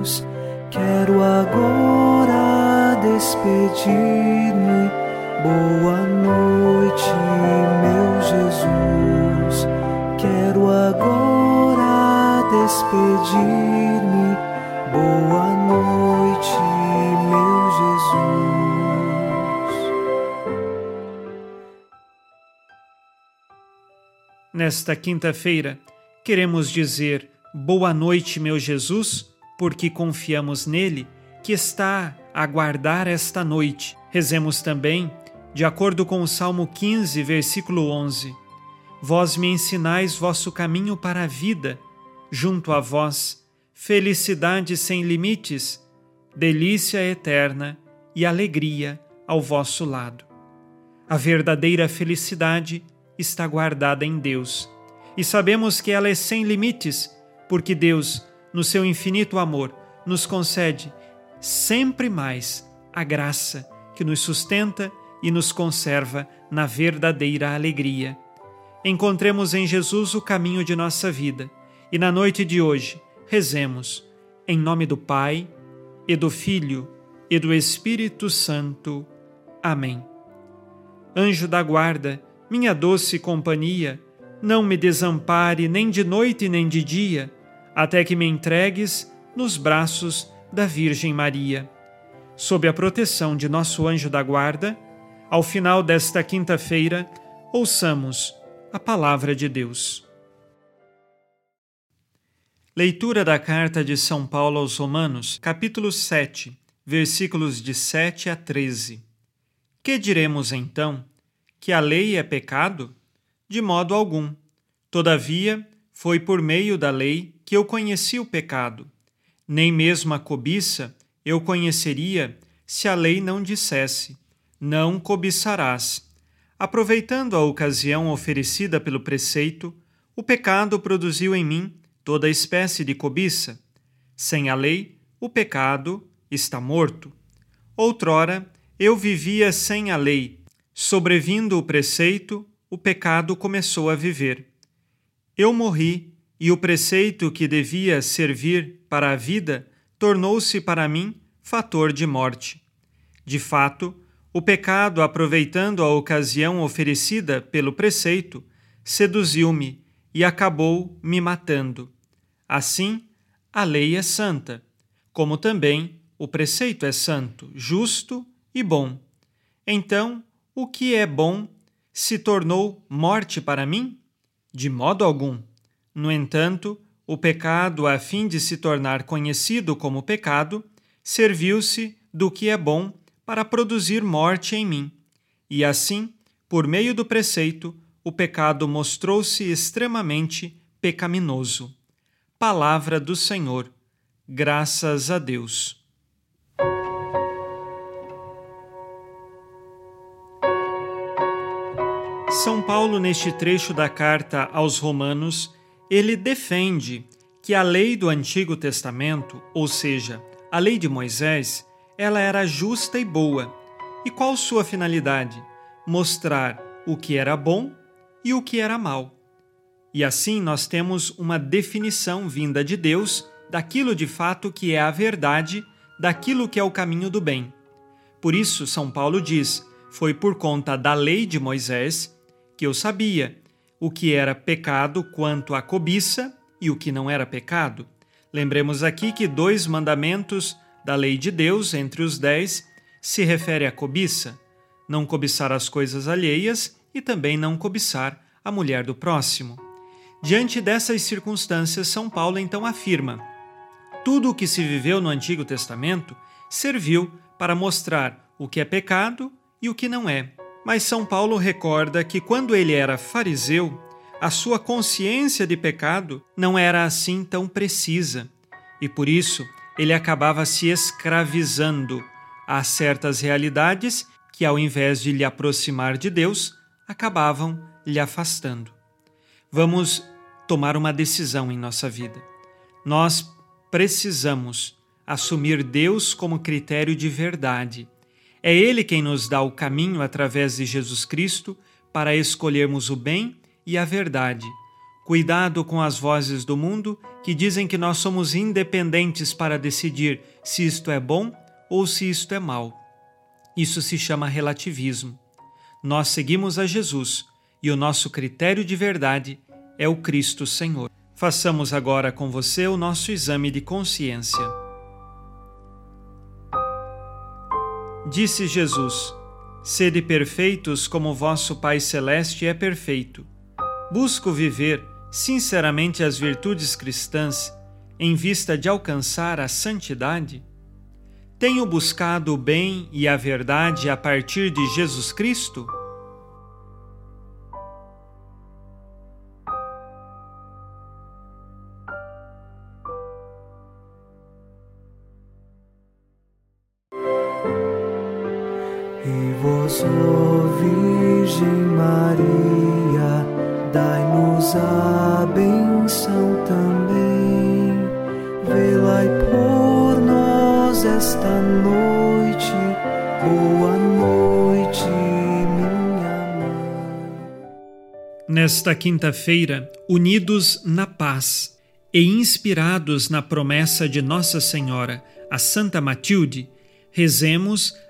luz. Quero agora despedir-me. Boa noite, meu Jesus. Quero agora despedir-me. Boa noite, meu Jesus. Nesta quinta-feira, queremos dizer boa noite, meu Jesus porque confiamos nele, que está a guardar esta noite. Rezemos também, de acordo com o Salmo 15, versículo 11: Vós me ensinais vosso caminho para a vida, junto a vós, felicidade sem limites, delícia eterna e alegria ao vosso lado. A verdadeira felicidade está guardada em Deus. E sabemos que ela é sem limites, porque Deus no seu infinito amor, nos concede sempre mais a graça que nos sustenta e nos conserva na verdadeira alegria. Encontremos em Jesus o caminho de nossa vida e na noite de hoje rezemos em nome do Pai e do Filho e do Espírito Santo. Amém. Anjo da guarda, minha doce companhia, não me desampare nem de noite nem de dia até que me entregues nos braços da Virgem Maria. Sob a proteção de nosso anjo da guarda, ao final desta quinta-feira, ouçamos a palavra de Deus. Leitura da carta de São Paulo aos Romanos, capítulo 7, versículos de 7 a 13. Que diremos então? Que a lei é pecado? De modo algum. Todavia, foi por meio da lei que eu conheci o pecado. Nem mesmo a cobiça eu conheceria se a lei não dissesse: Não cobiçarás. Aproveitando a ocasião oferecida pelo preceito, o pecado produziu em mim toda espécie de cobiça. Sem a lei, o pecado está morto. Outrora, eu vivia sem a lei. Sobrevindo o preceito, o pecado começou a viver. Eu morri, e o preceito que devia servir para a vida tornou-se para mim fator de morte. De fato, o pecado, aproveitando a ocasião oferecida pelo preceito, seduziu-me e acabou me matando. Assim, a lei é santa, como também o preceito é santo, justo e bom. Então, o que é bom se tornou morte para mim? De modo algum. No entanto, o pecado, a fim de se tornar conhecido como pecado, serviu-se do que é bom para produzir morte em mim. E assim, por meio do preceito, o pecado mostrou-se extremamente pecaminoso. Palavra do Senhor. Graças a Deus. São Paulo, neste trecho da carta aos Romanos, ele defende que a lei do Antigo Testamento, ou seja, a lei de Moisés, ela era justa e boa. E qual sua finalidade? Mostrar o que era bom e o que era mal. E assim nós temos uma definição vinda de Deus daquilo de fato que é a verdade, daquilo que é o caminho do bem. Por isso, São Paulo diz: foi por conta da lei de Moisés que eu sabia o que era pecado quanto à cobiça e o que não era pecado. Lembremos aqui que dois mandamentos da lei de Deus, entre os dez, se refere à cobiça: não cobiçar as coisas alheias e também não cobiçar a mulher do próximo. Diante dessas circunstâncias, São Paulo então afirma: tudo o que se viveu no Antigo Testamento serviu para mostrar o que é pecado e o que não é. Mas São Paulo recorda que quando ele era fariseu, a sua consciência de pecado não era assim tão precisa e por isso ele acabava se escravizando a certas realidades que, ao invés de lhe aproximar de Deus, acabavam lhe afastando. Vamos tomar uma decisão em nossa vida. Nós precisamos assumir Deus como critério de verdade é Ele quem nos dá o caminho através de Jesus Cristo para escolhermos o bem e a verdade, Cuidado com as vozes do mundo que dizem que nós somos independentes para decidir se isto é bom ou se isto é mal. Isso se chama relativismo. Nós seguimos a Jesus e o nosso critério de verdade é o Cristo Senhor. Façamos agora com você o nosso exame de consciência. Disse Jesus: Sede perfeitos como vosso Pai Celeste é perfeito. Busco viver sinceramente as virtudes cristãs em vista de alcançar a santidade? Tenho buscado o bem e a verdade a partir de Jesus Cristo? Virgem Maria, dai-nos a benção também. Por nós esta noite. Boa noite, minha mãe. Nesta quinta-feira, unidos na paz e inspirados na promessa de Nossa Senhora, a Santa Matilde, rezemos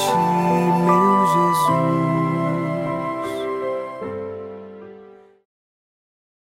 watching